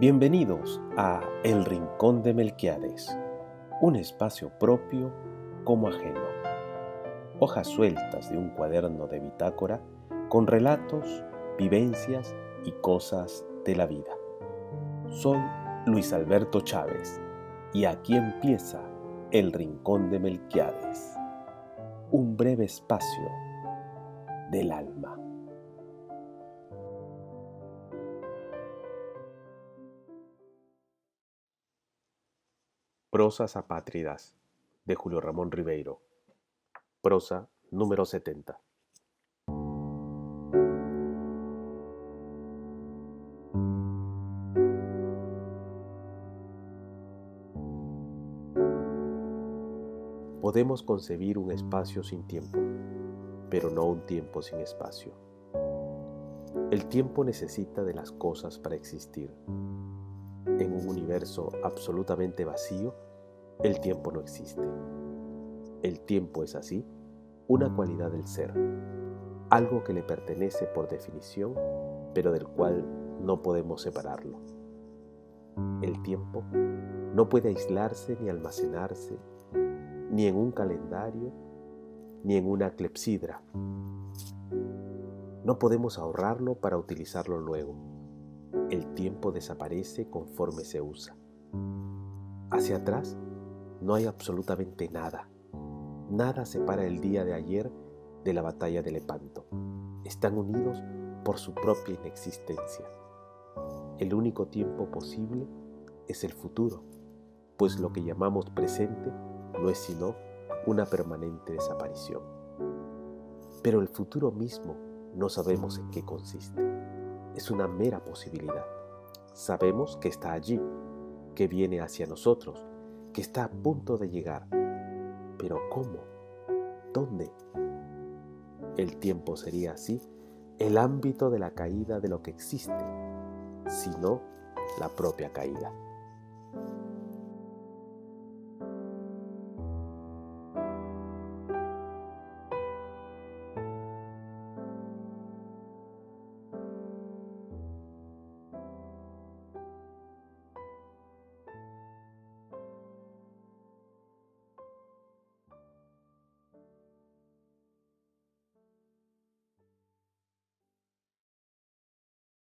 Bienvenidos a El Rincón de Melquiades, un espacio propio como ajeno. Hojas sueltas de un cuaderno de bitácora con relatos, vivencias y cosas de la vida. Soy Luis Alberto Chávez y aquí empieza El Rincón de Melquiades, un breve espacio del alma. Prosas apátridas de Julio Ramón Ribeiro. Prosa número 70. Podemos concebir un espacio sin tiempo, pero no un tiempo sin espacio. El tiempo necesita de las cosas para existir. En un universo absolutamente vacío, el tiempo no existe. El tiempo es así una cualidad del ser, algo que le pertenece por definición, pero del cual no podemos separarlo. El tiempo no puede aislarse ni almacenarse, ni en un calendario, ni en una clepsidra. No podemos ahorrarlo para utilizarlo luego. El tiempo desaparece conforme se usa. Hacia atrás no hay absolutamente nada. Nada separa el día de ayer de la batalla de Lepanto. Están unidos por su propia inexistencia. El único tiempo posible es el futuro, pues lo que llamamos presente no es sino una permanente desaparición. Pero el futuro mismo no sabemos en qué consiste. Es una mera posibilidad. Sabemos que está allí, que viene hacia nosotros, que está a punto de llegar. Pero ¿cómo? ¿Dónde? El tiempo sería así el ámbito de la caída de lo que existe, sino la propia caída.